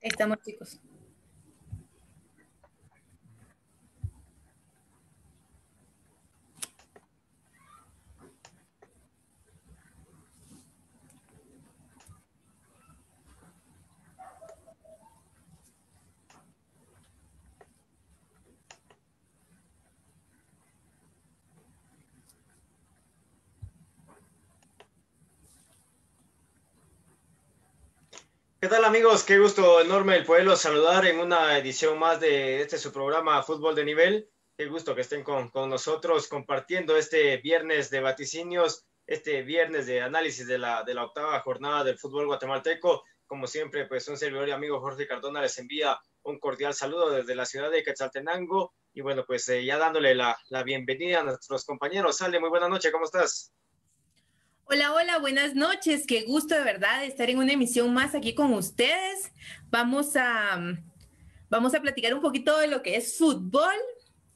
Estamos chicos. Tal amigos? Qué gusto enorme el poderlos saludar en una edición más de este su programa Fútbol de Nivel. Qué gusto que estén con, con nosotros compartiendo este viernes de vaticinios, este viernes de análisis de la, de la octava jornada del fútbol guatemalteco. Como siempre, pues un servidor y amigo Jorge Cardona les envía un cordial saludo desde la ciudad de Quetzaltenango. Y bueno, pues eh, ya dándole la, la bienvenida a nuestros compañeros. Sale, muy buena noche, ¿cómo estás? Hola, hola, buenas noches. Qué gusto de verdad estar en una emisión más aquí con ustedes. Vamos a, vamos a platicar un poquito de lo que es fútbol.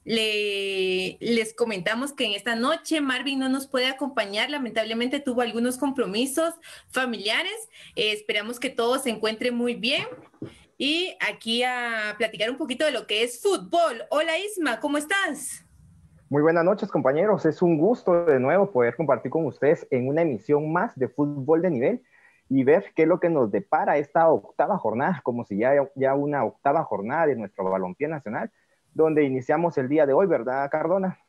Le, les comentamos que en esta noche Marvin no nos puede acompañar, lamentablemente tuvo algunos compromisos familiares. Eh, esperamos que todo se encuentre muy bien. Y aquí a platicar un poquito de lo que es fútbol. Hola Isma, ¿cómo estás? Muy buenas noches, compañeros. Es un gusto de nuevo poder compartir con ustedes en una emisión más de fútbol de nivel y ver qué es lo que nos depara esta octava jornada, como si ya, ya una octava jornada de nuestro balompié nacional, donde iniciamos el día de hoy, ¿verdad, Cardona?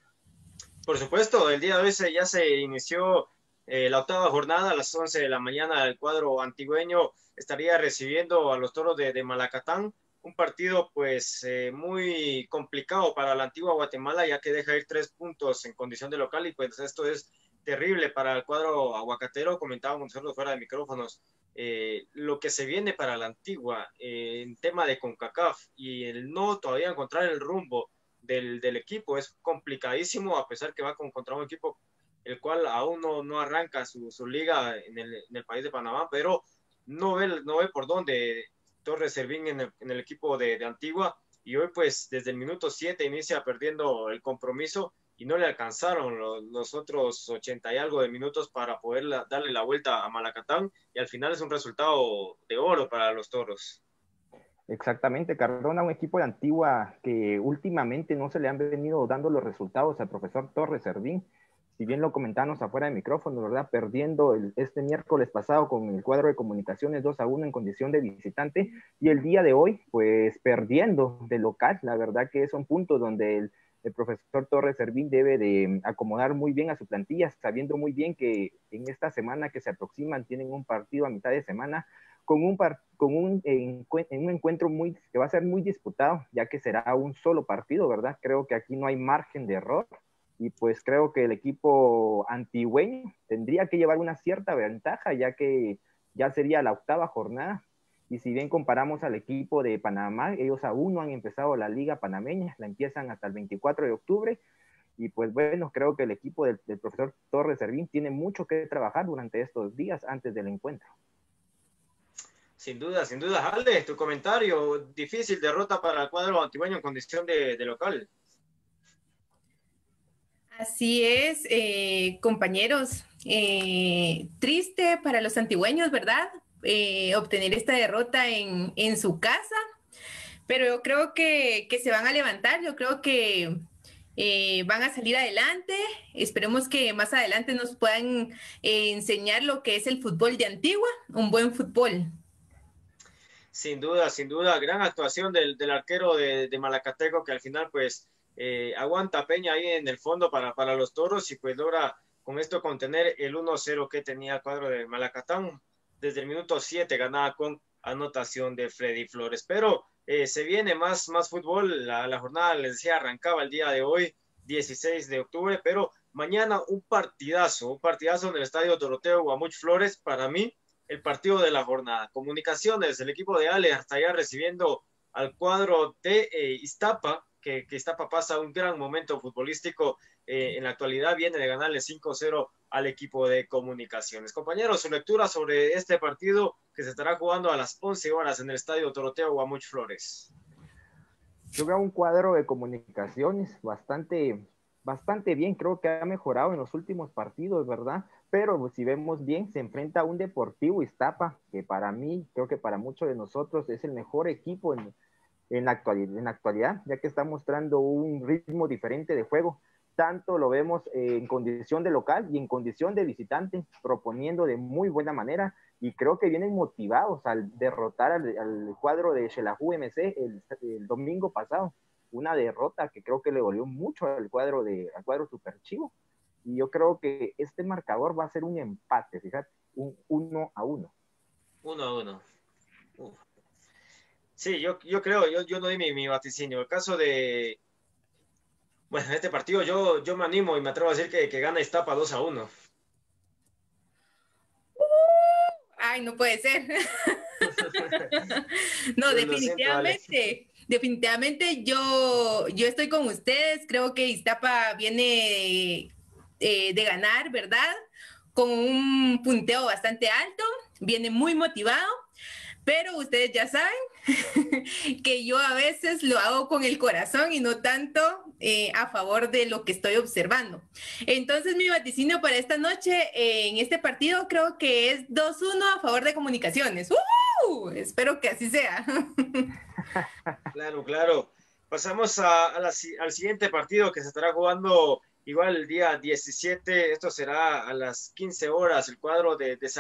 Por supuesto, el día de hoy ya se inició eh, la octava jornada a las 11 de la mañana. El cuadro antigüeño estaría recibiendo a los toros de Malacatán un partido pues eh, muy complicado para la antigua Guatemala, ya que deja ir tres puntos en condición de local y pues esto es terrible para el cuadro aguacatero, comentábamos nosotros fuera de micrófonos, eh, lo que se viene para la antigua eh, en tema de CONCACAF y el no todavía encontrar el rumbo del, del, equipo es complicadísimo, a pesar que va a encontrar un equipo el cual aún no, no arranca su, su liga en el, en el, país de Panamá, pero no ve, no ve por dónde Torres Servín en el, equipo de, Antigua y hoy pues desde el minuto 7 inicia perdiendo el compromiso y no le alcanzaron los, otros 80 y algo de minutos para poder darle la vuelta a Malacatán y al final es un resultado de oro para los toros. Exactamente, Cardona, un equipo de Antigua que últimamente no se le han venido dando los resultados al profesor Torres Servín si bien lo comentamos afuera de micrófono, ¿verdad? Perdiendo el, este miércoles pasado con el cuadro de comunicaciones 2 a 1 en condición de visitante y el día de hoy, pues perdiendo de local. La verdad que es un punto donde el, profesor Torres Servín debe de acomodar muy bien a su plantilla, sabiendo muy bien que en esta semana que se aproximan tienen un partido a mitad de semana con un, par, con un, en un encuentro muy, que va a ser muy disputado, ya que será un solo partido, ¿verdad? Creo que aquí no hay margen de error y pues creo que el equipo antigüeño tendría que llevar una cierta ventaja ya que ya sería la octava jornada y si bien comparamos al equipo de Panamá, ellos aún no han empezado la liga panameña, la empiezan hasta el 24 de octubre y pues bueno, creo que el equipo del, profesor Torres Servín tiene mucho que trabajar durante estos días antes del encuentro. Sin duda, sin duda. Alde, tu comentario, difícil derrota para el cuadro antigueño en condición de local. Así es, eh, compañeros. Eh, triste para los antigüeños, ¿verdad? Eh, obtener esta derrota en, en, su casa, pero yo creo que, que, se van a levantar, yo creo que van a salir adelante. Esperemos que más adelante nos puedan enseñar lo que es el fútbol de Antigua, un buen fútbol. Sin duda, sin duda, gran actuación del, del arquero de, de Malacateco que al final pues eh, aguanta Peña ahí en el fondo para, para los toros y pues logra con esto contener el 1-0 que tenía el cuadro de Malacatán. Desde el minuto 7 ganaba con anotación de Freddy Flores. Pero eh, se viene más, más fútbol. La, la, jornada, les decía, arrancaba el día de hoy, 16 de octubre, pero mañana un partidazo, un partidazo en el estadio Doroteo Guamuch Flores. Para mí, el partido de la jornada. Comunicaciones, el equipo de Ale hasta allá recibiendo al cuadro de eh, Iztapa que, que Iztapa pasa un gran momento futbolístico eh, en la actualidad, viene de ganarle 5-0 al equipo de comunicaciones. Compañeros, su lectura sobre este partido que se estará jugando a las 11 horas en el estadio Toroteo Guamuch Flores. Yo veo un cuadro de comunicaciones bastante bastante bien, creo que ha mejorado en los últimos partidos, ¿verdad? Pero si vemos bien, se enfrenta a un Deportivo Iztapa, que para mí, creo que para muchos de nosotros es el mejor equipo en, en, la actualidad, ya que está mostrando un ritmo diferente de juego. Tanto lo vemos en condición de local y en condición de visitante, proponiendo de muy buena manera y creo que vienen motivados al derrotar al, cuadro de Shelahu MC el, el, domingo pasado. Una derrota que creo que le dolió mucho al cuadro de al cuadro Super Chivo. Y yo creo que este marcador va a ser un empate, fíjate, un uno a uno. Uno a uno. Sí, yo, yo creo, yo, yo no di mi, mi vaticinio. El caso de, bueno, en este partido yo, yo me animo y me atrevo a decir que, que gana Iztapa 2 a 1. ay, no puede ser. no, definitivamente. definitivamente yo, yo estoy con ustedes. Creo que Iztapa viene eh, de ganar, ¿verdad? Con un punteo bastante alto. Viene muy motivado. Pero ustedes ya saben que yo a veces lo hago con el corazón y no tanto eh, a favor de lo que estoy observando. Entonces mi vaticinio para esta noche eh, en este partido creo que es 2-1 a favor de comunicaciones. ¡Uh! Espero que así sea. claro, claro. Pasamos al siguiente partido que se estará jugando igual el día 17. Esto será a las 15 horas. El cuadro de, de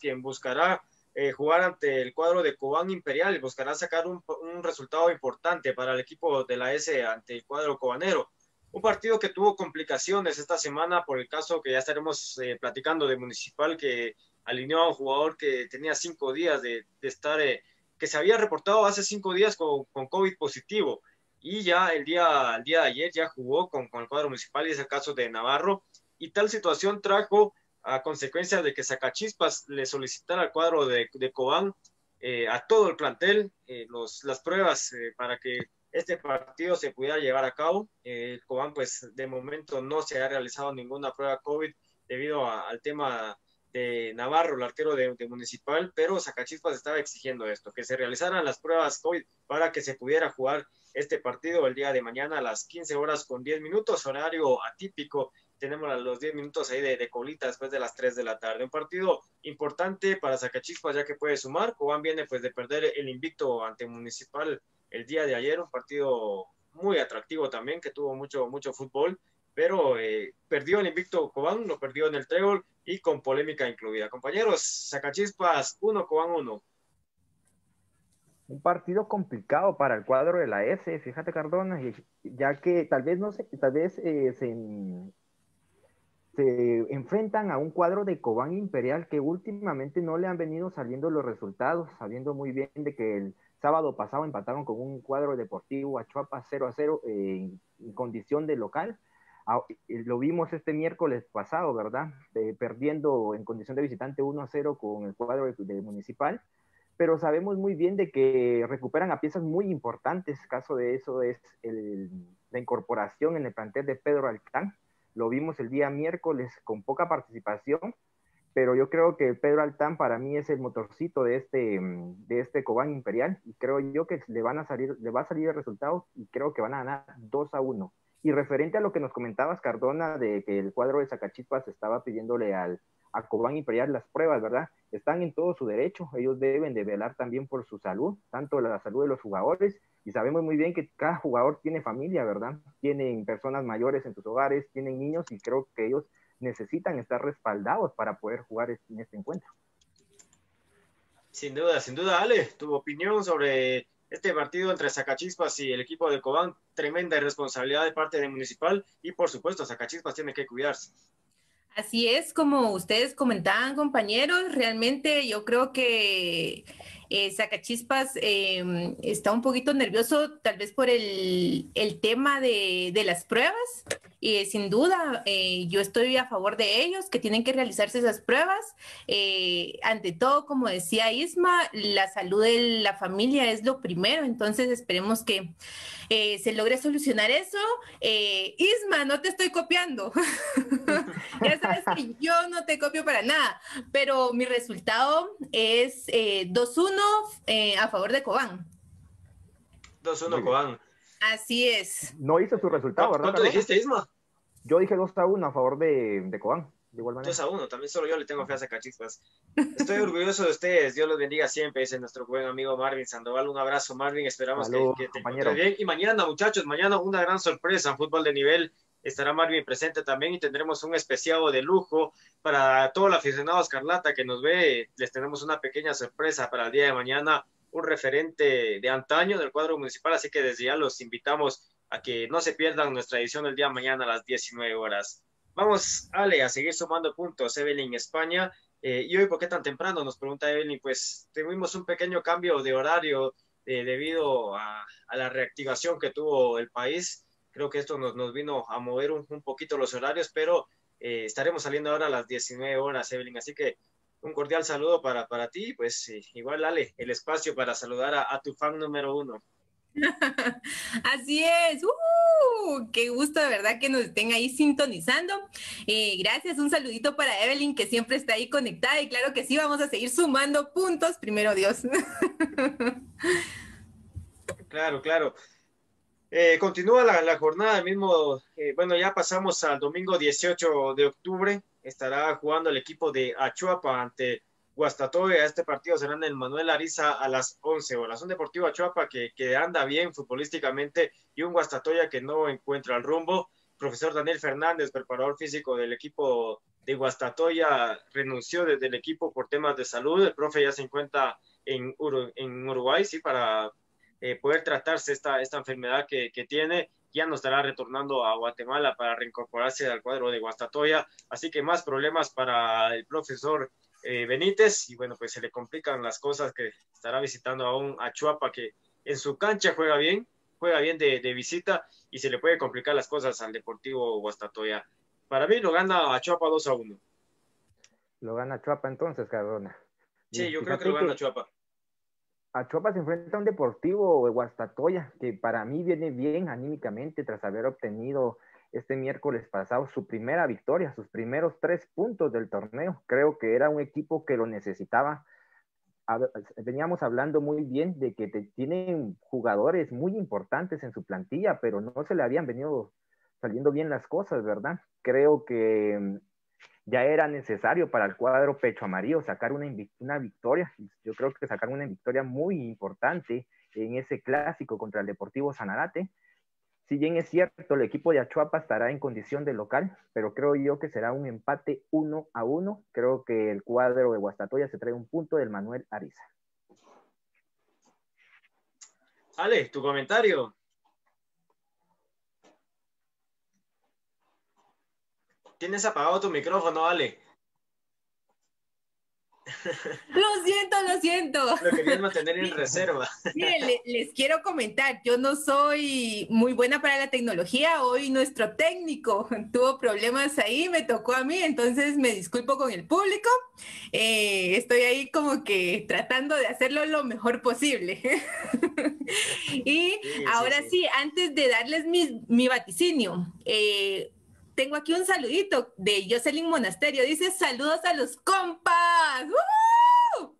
quien buscará eh, jugar ante el cuadro de Cobán Imperial y buscará sacar un, resultado importante para el equipo de la S ante el cuadro cobanero. Un partido que tuvo complicaciones esta semana por el caso que ya estaremos eh, platicando de Municipal que alineó a un jugador que tenía cinco días de, estar, eh, que se había reportado hace cinco días con, con, COVID positivo y ya el día, el día de ayer ya jugó con, con el cuadro municipal y es el caso de Navarro y tal situación trajo a consecuencia de que Sacachispas le solicitara al cuadro de, de Cobán eh, a todo el plantel eh, los, las pruebas eh, para que este partido se pudiera llevar a cabo. El Cobán, pues de momento no se ha realizado ninguna prueba COVID debido al tema de Navarro, el arquero de, Municipal, pero Sacachispas estaba exigiendo esto, que se realizaran las pruebas COVID para que se pudiera jugar este partido el día de mañana a las 15 horas con 10 minutos, horario atípico tenemos los 10 minutos ahí de, de, colita después de las 3 de la tarde. Un partido importante para Zacachispas ya que puede sumar. Cobán viene pues de perder el invicto ante Municipal el día de ayer, un partido muy atractivo también que tuvo mucho, mucho fútbol, pero eh, perdió el invicto Cobán, lo perdió en el trébol y con polémica incluida. Compañeros, Zacachispas 1, Cobán 1. Un partido complicado para el cuadro de la S, fíjate Cardona, ya que tal vez no sé, tal vez eh, se, se enfrentan a un cuadro de Cobán Imperial que últimamente no le han venido saliendo los resultados, sabiendo muy bien de que el sábado pasado empataron con un cuadro deportivo a Chuapa 0 a 0 en, condición de local. Ah, lo vimos este miércoles pasado, ¿verdad? perdiendo en condición de visitante 1 a 0 con el cuadro de, Municipal, pero sabemos muy bien de que recuperan a piezas muy importantes. Caso de eso es la incorporación en el plantel de Pedro Altán, lo vimos el día miércoles con poca participación, pero yo creo que Pedro Altán para mí es el motorcito de este, de este Cobán Imperial y creo yo que le, van a salir, le va a salir el resultado y creo que van a ganar 2 a 1. Y referente a lo que nos comentabas, Cardona, de que el cuadro de Zacachispas estaba pidiéndole al, a Cobán Imperial las pruebas, ¿verdad? Están en todo su derecho, ellos deben de velar también por su salud, tanto la salud de los jugadores y sabemos muy bien que cada jugador tiene familia, ¿verdad? Tienen personas mayores en sus hogares, tienen niños y creo que ellos necesitan estar respaldados para poder jugar en este encuentro. Sin duda, sin duda, Ale, tu opinión sobre este partido entre Zacachispas y el equipo de Cobán, tremenda irresponsabilidad de parte de Municipal y por supuesto Zacachispas tiene que cuidarse. Así es, como ustedes comentaban, compañeros, realmente yo creo que eh, Sacachispas em, está un poquito nervioso, tal vez por el, tema de, las pruebas. Y sin duda, eh, yo estoy a favor de ellos, que tienen que realizarse esas pruebas. Eh, ante todo, como decía Isma, la salud de la familia es lo primero, entonces esperemos que se logre solucionar eso. Isma, no te estoy copiando. ya sabes que yo no te copio para nada, pero mi resultado es 2-1 eh, a favor de Cobán. 2-1 Cobán. Así es. No hizo su resultado, ¿verdad? ¿Cuánto dijiste, Isma? Yo dije 2 a 1 a favor de, de Cobán. De igual manera. 2 a 1, también solo yo le tengo fe a Sacachispas. Estoy orgulloso de ustedes, Dios los bendiga siempre, dice nuestro buen amigo Marvin Sandoval. Un abrazo, Marvin, esperamos Salud, que, que te compañero. encuentres bien. Y mañana, muchachos, mañana una gran sorpresa en fútbol de nivel. Estará Marvin presente también y tendremos un especial de lujo para todo el aficionado escarlata que nos ve. Les tenemos una pequeña sorpresa para el día de mañana, un referente de antaño del cuadro municipal, así que desde ya los invitamos a que no se pierdan nuestra edición el día de mañana a las 19 horas. Vamos, Ale, a seguir sumando puntos. Evelyn, España. Eh, ¿Y hoy por qué tan temprano? Nos pregunta Evelyn. Pues tuvimos un pequeño cambio de horario eh, debido a, a, la reactivación que tuvo el país. Creo que esto nos, nos vino a mover un, un, poquito los horarios, pero eh, estaremos saliendo ahora a las 19 horas, Evelyn. Así que un cordial saludo para, para ti. Pues eh, igual, Ale, el espacio para saludar a, a tu fan número uno. Así es, ¡Uh! qué gusto de verdad que nos estén ahí sintonizando. Eh, gracias, un saludito para Evelyn que siempre está ahí conectada y claro que sí, vamos a seguir sumando puntos, primero Dios. claro, claro. Eh, continúa la, jornada, mismo, eh, bueno, ya pasamos al domingo 18 de octubre, estará jugando el equipo de Achuapa ante Guastatoya. Este partido será en el Manuel Ariza a las 11 horas. Un Deportivo Achuapa que, que anda bien futbolísticamente y un Guastatoya que no encuentra el rumbo. Profesor Daniel Fernández, preparador físico del equipo de Guastatoya, renunció desde el equipo por temas de salud. El profe ya se encuentra en, en Uruguay, sí, para eh, poder tratarse esta, esta enfermedad que, que tiene ya no estará retornando a Guatemala para reincorporarse al cuadro de Guastatoya, así que más problemas para el profesor eh, Benítez y bueno, pues se le complican las cosas que estará visitando aún a Chuapa que en su cancha juega bien, juega bien de, de, visita y se le puede complicar las cosas al Deportivo Guastatoya. Para mí lo gana a Chuapa 2 a 1. Lo gana Chuapa entonces, Cardona. Sí, yo creo que lo gana Chuapa. Achuapa se enfrenta a un deportivo de Guastatoya, que para mí viene bien anímicamente tras haber obtenido este miércoles pasado su primera victoria, sus primeros tres puntos del torneo. Creo que era un equipo que lo necesitaba. Veníamos hablando muy bien de que te, tienen jugadores muy importantes en su plantilla, pero no se le habían venido saliendo bien las cosas, ¿verdad? Creo que ya era necesario para el cuadro pecho amarillo sacar una, una, victoria. Yo creo que sacar una victoria muy importante en ese clásico contra el Deportivo Sanarate. Si bien es cierto, el equipo de Achuapa estará en condición de local, pero creo yo que será un empate uno a uno. Creo que el cuadro de Guastatoya se trae un punto del Manuel Ariza. Ale, tu comentario. Tienes apagado tu micrófono, Ale. Lo siento, lo siento. Lo querías mantener en reserva. Miren, les quiero comentar, yo no soy muy buena para la tecnología. Hoy nuestro técnico tuvo problemas ahí, me tocó a mí, entonces me disculpo con el público. Eh, estoy ahí como que tratando de hacerlo lo mejor posible. y sí, ahora sí, sí, antes de darles mi, mi vaticinio, eh, tengo aquí un saludito de Jocelyn Monasterio. Dice saludos a los compas.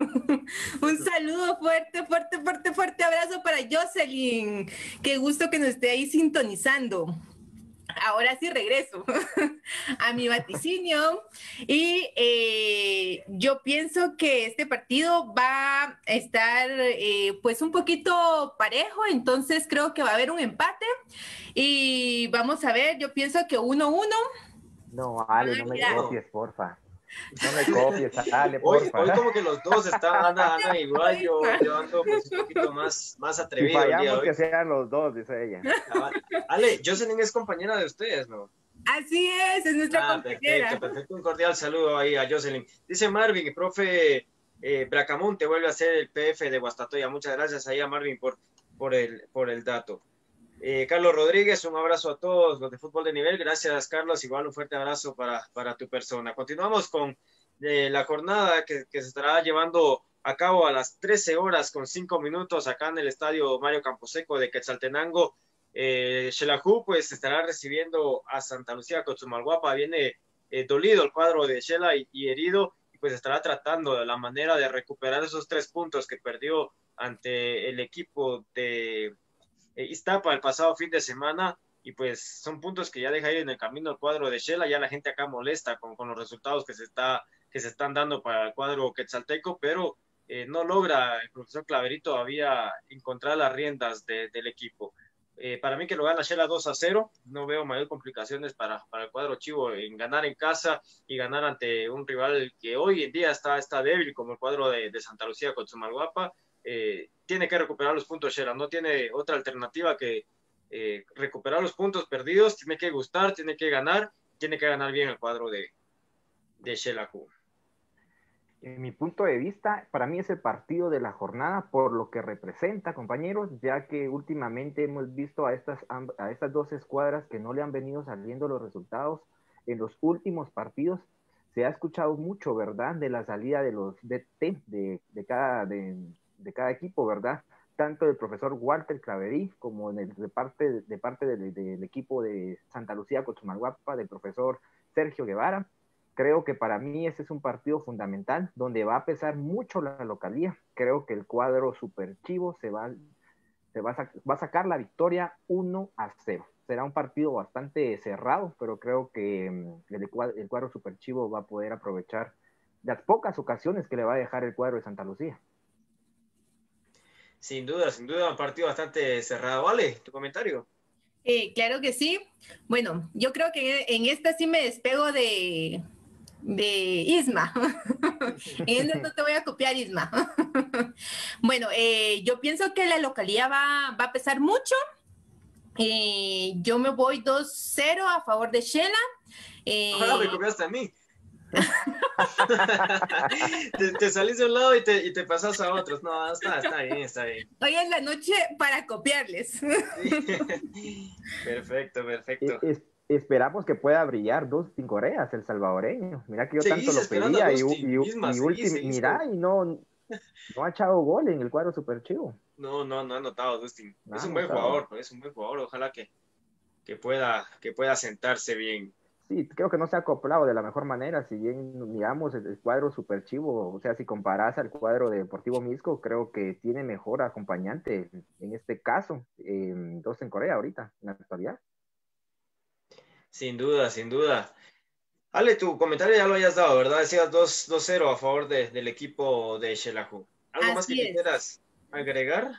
Un saludo fuerte, fuerte, fuerte, fuerte abrazo para Jocelyn. Qué gusto que nos esté ahí sintonizando. Ahora sí regreso a mi vaticinio y eh, yo pienso que este partido va a estar eh, pues un poquito parejo, entonces creo que va a haber un empate y vamos a ver, yo pienso que 1-1. No, Ale, no me copies, porfa. No me copies, Ale, hoy, hoy, como que los dos están, andan, andan igual, yo, yo, ando pues un poquito más, más atrevido. Si fallamos que sean los dos, dice ella. Ale, Jocelyn es compañera de ustedes, ¿no? Así es, es nuestra ah, compañera. Perfecto, perfecto, un cordial saludo ahí a Jocelyn. Dice Marvin, el profe eh, Bracamonte vuelve a ser el PF de Guastatoya. Muchas gracias ahí a Marvin por, por, el, por el dato. Eh, Carlos Rodríguez, un abrazo a todos los de fútbol de nivel. Gracias, Carlos. Igual un fuerte abrazo para, para tu persona. Continuamos con eh, la jornada que, se estará llevando a cabo a las 13 horas con 5 minutos acá en el estadio Mario Camposeco de Quetzaltenango. Eh, pues estará recibiendo a Santa Lucía Cochumalguapa. Viene eh, dolido el cuadro de Shela y, y herido y pues estará tratando de la manera de recuperar esos tres puntos que perdió ante el equipo de Iztapa el pasado fin de semana. y pues son puntos que ya deja ir en el camino el cuadro de Shela, ya la gente acá molesta con, con los resultados que se, está, que se están dando para el cuadro quetzalteco, pero eh, no logra el profesor Claverito todavía encontrar las riendas del equipo. Eh, para mí que lo gana Shela 2 a 0, no veo mayor complicaciones para, para, el cuadro chivo en ganar en casa y ganar ante un rival que hoy en día está, está débil como el cuadro de, de Santa Lucía con Sumalguapa. Eh, tiene que recuperar los puntos Shela, no tiene otra alternativa que eh, recuperar los puntos perdidos, tiene que gustar, tiene que ganar, tiene que ganar bien el cuadro de, de Shelahu. En mi punto de vista, para mí es el partido de la jornada por lo que representa, compañeros, ya que últimamente hemos visto a estas, a estas dos escuadras que no le han venido saliendo los resultados en los últimos partidos. Se ha escuchado mucho, ¿verdad?, de la salida de los DT de, de, cada, de, de cada equipo, ¿verdad? tanto del profesor Walter Claverí como en el, de parte, de parte del, equipo de Santa Lucía Cochumalguapa, del profesor Sergio Guevara. Creo que para mí ese es un partido fundamental donde va a pesar mucho la localía. Creo que el cuadro super chivo se va, se va, a, sacar la victoria 1 a 0. Será un partido bastante cerrado, pero creo que mm, el, el cuadro super chivo va a poder aprovechar las pocas ocasiones que le va a dejar el cuadro de Santa Lucía. Sin duda, sin duda, un partido bastante cerrado. Vale, tu comentario. Eh, claro que sí. Bueno, yo creo que en esta sí me despego de, de Isma. en esta no te voy a copiar, Isma. bueno, eh, yo pienso que la localidad va, va a pesar mucho. Eh, yo me voy 2-0 a favor de Shela. Ahora me copiaste a mí. te, salís de un lado y te, y te, pasas a otros. No, está, está bien, está bien. Hoy es la noche para copiarles. Perfecto, perfecto. esperamos que pueda brillar Dustin Coreas, el salvadoreño. Mira que yo tanto lo pedía y, y, mira, y no, no ha echado gol en el cuadro super chivo. No, no, no ha notado Dustin. es un buen jugador, es un buen jugador. Ojalá que, que, pueda, que pueda sentarse bien sí, creo que no se ha acoplado de la mejor manera. Si bien miramos el, cuadro super chivo, o sea, si comparas al cuadro de Deportivo Misco, creo que tiene mejor acompañante en este caso, dos en Corea ahorita, en la actualidad. Sin duda, sin duda. Ale, tu comentario ya lo hayas dado, ¿verdad? Decías 2-0 a favor del equipo de Shelahu. ¿Algo más que quieras agregar?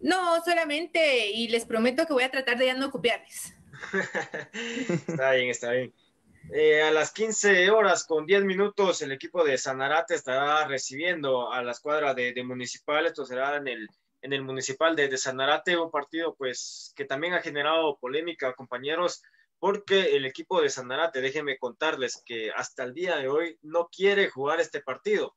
No, solamente, y les prometo que voy a tratar de ya no copiarles. está bien, está bien. Eh, a las 15 horas con 10 minutos el equipo de Sanarate estará recibiendo a la escuadra de, Municipal. Esto será en el, en el Municipal de, de, Sanarate, un partido pues que también ha generado polémica, compañeros, porque el equipo de Sanarate, déjenme contarles que hasta el día de hoy no quiere jugar este partido,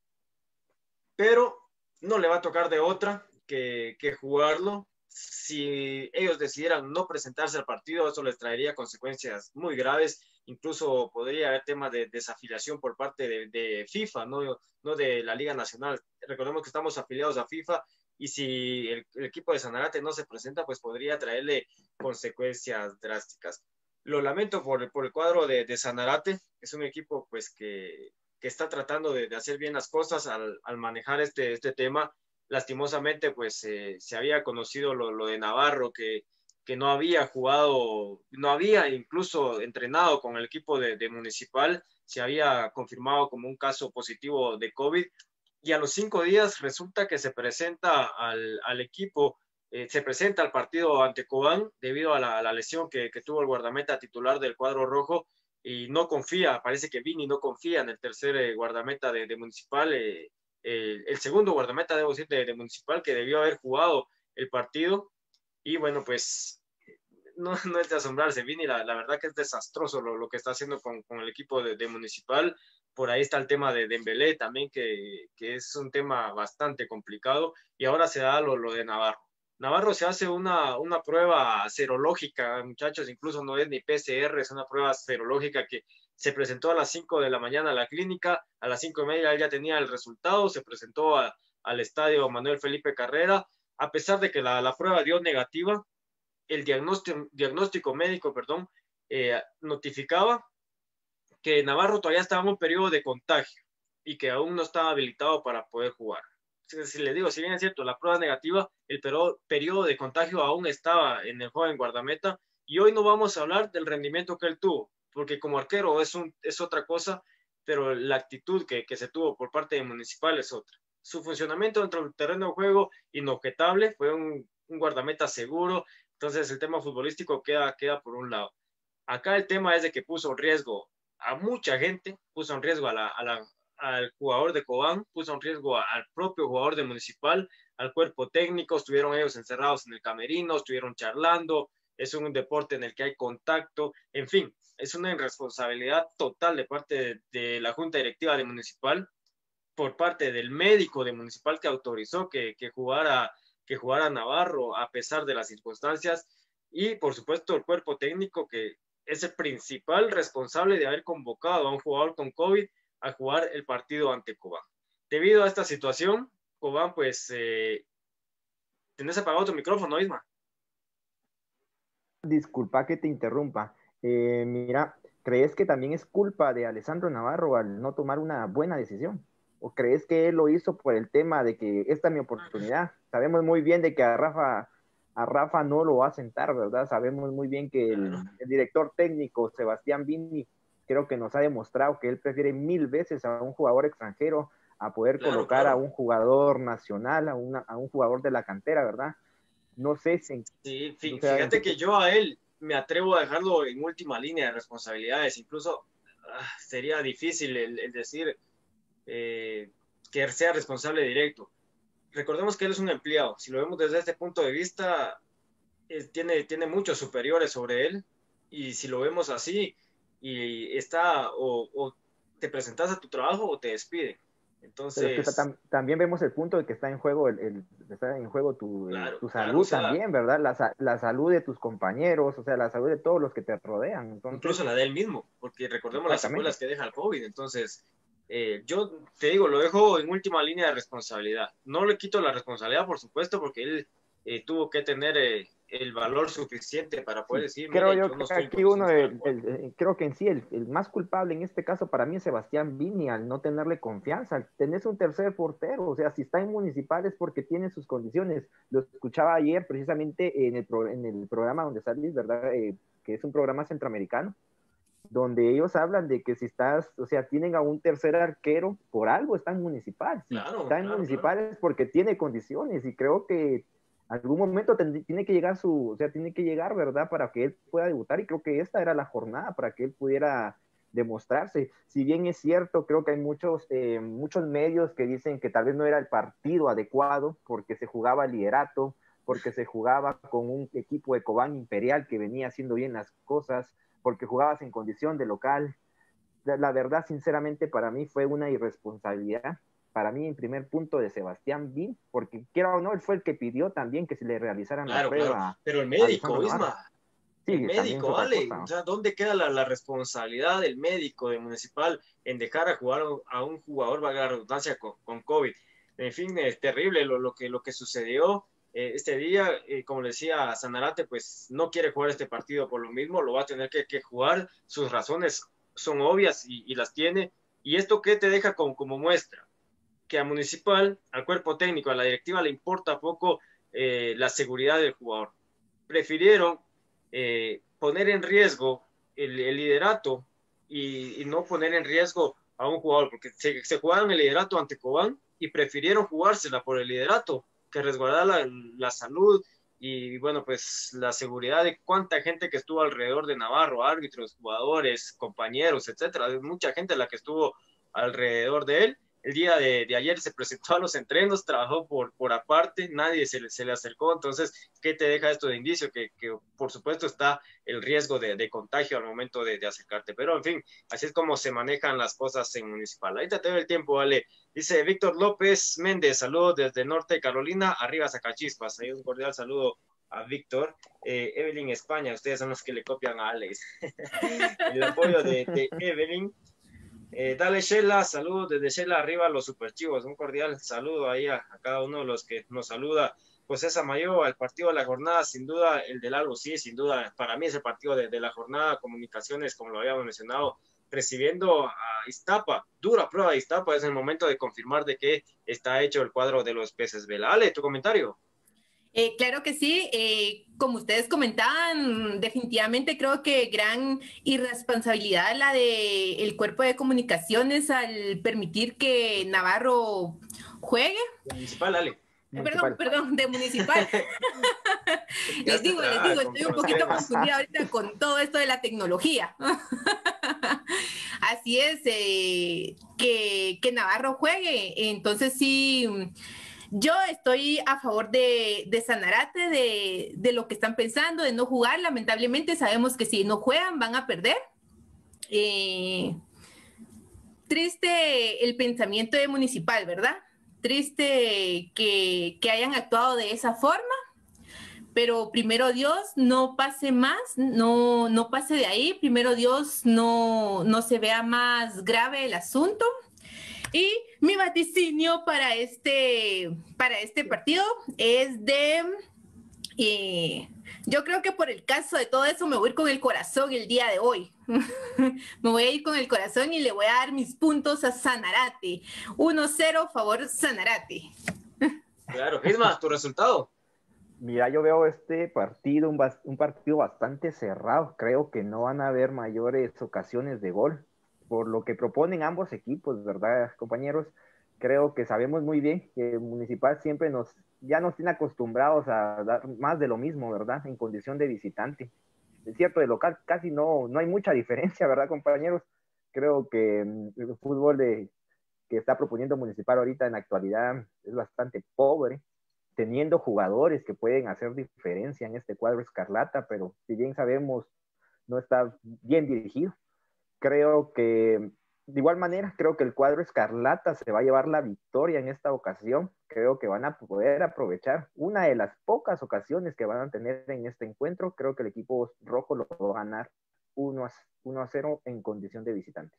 pero no le va a tocar de otra que, que jugarlo si ellos decidieran no presentarse al partido, eso les traería consecuencias muy graves. Incluso podría haber temas de desafiliación por parte de, FIFA, no, no de la Liga Nacional. Recordemos que estamos afiliados a FIFA y si el, equipo de Sanarate no se presenta, pues podría traerle consecuencias drásticas. Lo lamento por, por el cuadro de, de, Sanarate, es un equipo pues que, que está tratando de, de, hacer bien las cosas al, al manejar este, este tema lastimosamente pues eh, se había conocido lo, de Navarro, que, que, no había jugado, no había incluso entrenado con el equipo de, Municipal, se había confirmado como un caso positivo de COVID y a los cinco días resulta que se presenta al, al equipo, eh, se presenta al partido ante Cobán debido a la, lesión que, que, tuvo el guardameta titular del cuadro rojo y no confía, parece que Vini no confía en el tercer eh, guardameta de, Municipal el segundo guardameta, decir, de, Municipal, que debió haber jugado el partido. Y bueno, pues no, no es de asombrarse, Vini, la, la verdad que es desastroso lo, lo que está haciendo con, con el equipo de, de, Municipal. Por ahí está el tema de Dembélé también, que, que, es un tema bastante complicado. Y ahora se da lo, lo de Navarro. Navarro se hace una, una prueba serológica, muchachos, incluso no es ni PCR, es una prueba serológica que se presentó a las 5 de la mañana a la clínica, a las 5 y media él ya tenía el resultado, se presentó al estadio Manuel Felipe Carrera, a pesar de que la, prueba dio negativa, el diagnóstico, médico, perdón, eh, notificaba que Navarro todavía estaba en un periodo de contagio y que aún no estaba habilitado para poder jugar. Si, le digo, si bien es cierto, la prueba negativa, el periodo de contagio aún estaba en el joven guardameta Y hoy no vamos a hablar del rendimiento que él tuvo, porque como arquero es, un, es otra cosa, pero la actitud que, que se tuvo por parte de Municipal es otra. Su funcionamiento dentro del terreno de juego, inobjetable, fue un, un guardameta seguro, entonces el tema futbolístico queda, queda por un lado. Acá el tema es de que puso en riesgo a mucha gente, puso en riesgo a la, a la, al jugador de Cobán, puso en riesgo al propio jugador de Municipal, al cuerpo técnico, estuvieron ellos encerrados en el camerino, estuvieron charlando, es un deporte en el que hay contacto, en fin, es una irresponsabilidad total de parte de, la Junta Directiva de Municipal, por parte del médico de Municipal que autorizó que, que, jugara, que jugara Navarro a pesar de las circunstancias, y por supuesto el cuerpo técnico que es el principal responsable de haber convocado a un jugador con COVID a jugar el partido ante Cobán. Debido a esta situación, Cobán, pues, eh, tenés apagado tu micrófono, Isma. Disculpa que te interrumpa. Eh, mira, ¿crees que también es culpa de Alessandro Navarro al no tomar una buena decisión? ¿O crees que él lo hizo por el tema de que esta es mi oportunidad? Sabemos muy bien de que a Rafa, a Rafa no lo va a sentar, ¿verdad? Sabemos muy bien que el, el director técnico, Sebastián Vini, creo que nos ha demostrado que él prefiere mil veces a un jugador extranjero a poder colocar a un jugador nacional, a, una, a, un jugador de la cantera, ¿verdad? No sé si... Sí, fíjate que yo a él me atrevo a dejarlo en última línea de responsabilidades, incluso ah, sería difícil el, decir eh, que sea responsable directo. Recordemos que él es un empleado, si lo vemos desde este punto de vista, tiene, tiene muchos superiores sobre él, y si lo vemos así, y está o, o te presentas a tu trabajo o te despiden. Entonces, también vemos el punto de que está en juego el, el está en juego tu, tu salud también, ¿verdad? La, la, salud de tus compañeros, o sea, la salud de todos los que te rodean. Entonces, incluso la de él mismo, porque recordemos las secuelas que deja el COVID. Entonces, eh, yo te digo, lo dejo en última línea de responsabilidad. No le quito la responsabilidad, por supuesto, porque él eh, tuvo que tener eh, el valor suficiente para poder decir. Creo yo, que aquí uno, creo que en sí el, el, más culpable en este caso para mí es Sebastián Vini al no tenerle confianza. Tenés un tercer portero, o sea, si está en municipal es porque tiene sus condiciones. Lo escuchaba ayer precisamente en el, en el programa donde salís, ¿verdad? Eh, que es un programa centroamericano donde ellos hablan de que si estás, o sea, tienen a un tercer arquero, por algo está en municipal. Si claro, está en claro, municipal claro. es porque tiene condiciones y creo que algún momento tiene que llegar su, o sea, tiene que llegar, ¿verdad? Para que él pueda debutar y creo que esta era la jornada para que él pudiera demostrarse. Si bien es cierto, creo que hay muchos, eh, muchos medios que dicen que tal vez no era el partido adecuado porque se jugaba liderato, porque se jugaba con un equipo de Cobán Imperial que venía haciendo bien las cosas, porque jugabas en condición de local. La, la verdad, sinceramente, para mí fue una irresponsabilidad para mí en primer punto de Sebastián Bin, porque quiera o no, él fue el que pidió también que se le realizaran claro, la prueba. Claro. Pero el médico, Isma, sí, el médico, vale, cosa, ¿no? o sea, ¿dónde queda la, la, responsabilidad del médico de Municipal en dejar a jugar a un jugador, valga la redundancia, con, con COVID? En fin, es terrible lo, lo que, lo que sucedió eh, este día, eh, como le decía Sanarate, pues no quiere jugar este partido por lo mismo, lo va a tener que, que jugar, sus razones son obvias y, y, las tiene. ¿Y esto qué te deja como, como muestra? Que a Municipal, al cuerpo técnico, a la directiva le importa poco eh, la seguridad del jugador. Prefirieron eh, poner en riesgo el, liderato y, y, no poner en riesgo a un jugador, porque se, se, jugaron el liderato ante Cobán y prefirieron jugársela por el liderato que resguardar la, la salud y bueno, pues la seguridad de cuánta gente que estuvo alrededor de Navarro, árbitros, jugadores, compañeros, etcétera, mucha gente la que estuvo alrededor de él el día de, de, ayer se presentó a los entrenos, trabajó por, por aparte, nadie se le, se le, acercó, entonces, ¿qué te deja esto de indicio? Que, que por supuesto está el riesgo de, de contagio al momento de, acercarte, pero en fin, así es como se manejan las cosas en municipal. Ahí te tengo el tiempo, vale. Dice Víctor López Méndez, saludos desde Norte Carolina, arriba Zacachispas, ahí un cordial saludo a Víctor. Eh, Evelyn España, ustedes son los que le copian a Alex. el apoyo de Evelyn. Eh, dale Shela, saludos desde Shela arriba los superchivos, un cordial saludo ahí a, a, cada uno de los que nos saluda. Pues esa mayor, al partido de la jornada, sin duda el del algo, sí, sin duda, para mí es el partido de, de, la jornada, comunicaciones, como lo habíamos mencionado, recibiendo a Iztapa, dura prueba de Iztapa, es el momento de confirmar de que está hecho el cuadro de los peces Vela. Ale, tu comentario. Eh, claro que sí, eh, como ustedes comentaban, definitivamente creo que gran irresponsabilidad la de el cuerpo de comunicaciones al permitir que Navarro juegue. Municipal, Ale. Eh, perdón, perdón, de municipal. les digo, les digo, estoy un poquito confundida ahorita con todo esto de la tecnología. Así es, eh, que, que Navarro juegue. Entonces sí yo estoy a favor de, de Sanarate, de, lo que están pensando, de no jugar. Lamentablemente sabemos que si no juegan van a perder. Eh, triste el pensamiento de municipal, ¿verdad? Triste que, hayan actuado de esa forma pero primero Dios no pase más, no, no pase de ahí, primero Dios no, no se vea más grave el asunto y mi vaticinio para este, para este partido es de... Eh, yo creo que por el caso de todo eso me voy a ir con el corazón el día de hoy. me voy a ir con el corazón y le voy a dar mis puntos a Sanarate. 1-0 favor Sanarate. claro, Isma, tu resultado. Mira, yo veo este partido, un, un, partido bastante cerrado. Creo que no van a haber mayores ocasiones de gol por lo que proponen ambos equipos, ¿verdad, compañeros? Creo que sabemos muy bien que Municipal siempre nos, ya nos tiene acostumbrados a dar más de lo mismo, ¿verdad? En condición de visitante. Es cierto, de local casi no, no hay mucha diferencia, ¿verdad, compañeros? Creo que mm, el fútbol de, que está proponiendo Municipal ahorita en la actualidad es bastante pobre, teniendo jugadores que pueden hacer diferencia en este cuadro escarlata, pero si bien sabemos, no está bien dirigido creo que de igual manera, creo que el cuadro escarlata se va a llevar la victoria en esta ocasión. Creo que van a poder aprovechar una de las pocas ocasiones que van a tener en este encuentro. Creo que el equipo rojo lo va a ganar 1 a, 0 en condición de visitante.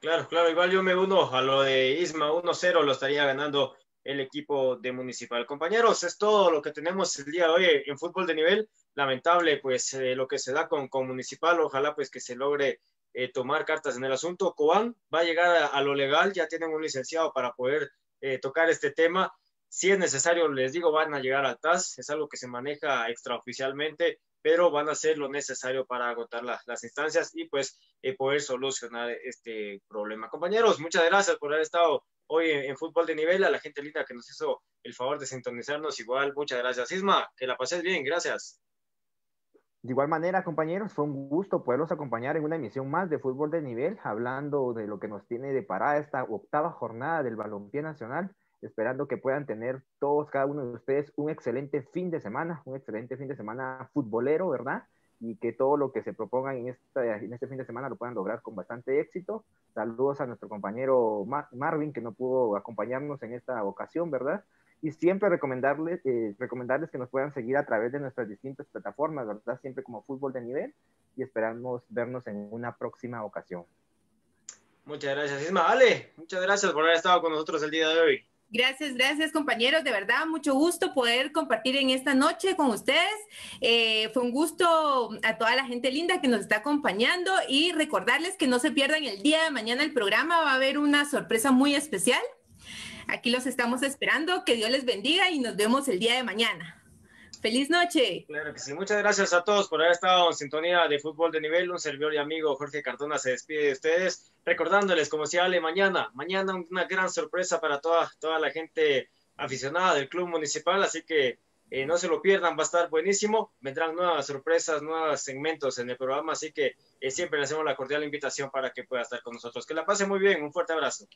Claro, claro, igual yo me uno a lo de Isma 1-0, lo estaría ganando el equipo de Municipal. Compañeros, es todo lo que tenemos el día de hoy en fútbol de nivel. Lamentable, pues, eh, lo que se da con, con Municipal. Ojalá, pues, que se logre eh, tomar cartas en el asunto. Coan va a llegar a, lo legal, ya tienen un licenciado para poder eh, tocar este tema. Si es necesario, les digo, van a llegar al TAS, es algo que se maneja extraoficialmente, pero van a hacer lo necesario para agotar las instancias y pues eh, poder solucionar este problema. Compañeros, muchas gracias por haber estado hoy en, Fútbol de Nivel, a la gente linda que nos hizo el favor de sintonizarnos, igual, muchas gracias. Isma, que la pases bien, gracias. De igual manera, compañeros, fue un gusto poderlos acompañar en una emisión más de Fútbol de Nivel, hablando de lo que nos tiene de parada esta octava jornada del Balompié Nacional, esperando que puedan tener todos, cada uno de ustedes, un excelente fin de semana, un excelente fin de semana futbolero, ¿verdad? Y que todo lo que se propongan en, esta, en este fin de semana lo puedan lograr con bastante éxito. Saludos a nuestro compañero Marvin, que no pudo acompañarnos en esta ocasión, ¿verdad? Y siempre recomendarles, eh, recomendarles que nos puedan seguir a través de nuestras distintas plataformas, ¿verdad? Siempre como fútbol de nivel y esperamos vernos en una próxima ocasión. Muchas gracias, Isma. Ale, muchas gracias por haber estado con nosotros el día de hoy. Gracias, gracias compañeros, de verdad, mucho gusto poder compartir en esta noche con ustedes. Eh, fue un gusto a toda la gente linda que nos está acompañando y recordarles que no se pierdan el día de mañana el programa, va a haber una sorpresa muy especial. Aquí los estamos esperando. Que Dios les bendiga y nos vemos el día de mañana. Feliz noche. Claro que sí. Muchas gracias a todos por haber estado en sintonía de fútbol de nivel. Un servidor y amigo Jorge Cardona se despide de ustedes, recordándoles, como si hable mañana, mañana una gran sorpresa para toda, toda la gente aficionada del club municipal. Así que eh, no se lo pierdan, va a estar buenísimo. Vendrán nuevas sorpresas, nuevos segmentos en el programa. Así que eh, siempre le hacemos la cordial invitación para que pueda estar con nosotros. Que la pase muy bien. Un fuerte abrazo.